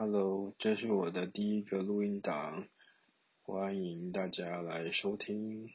Hello，这是我的第一个录音档，欢迎大家来收听。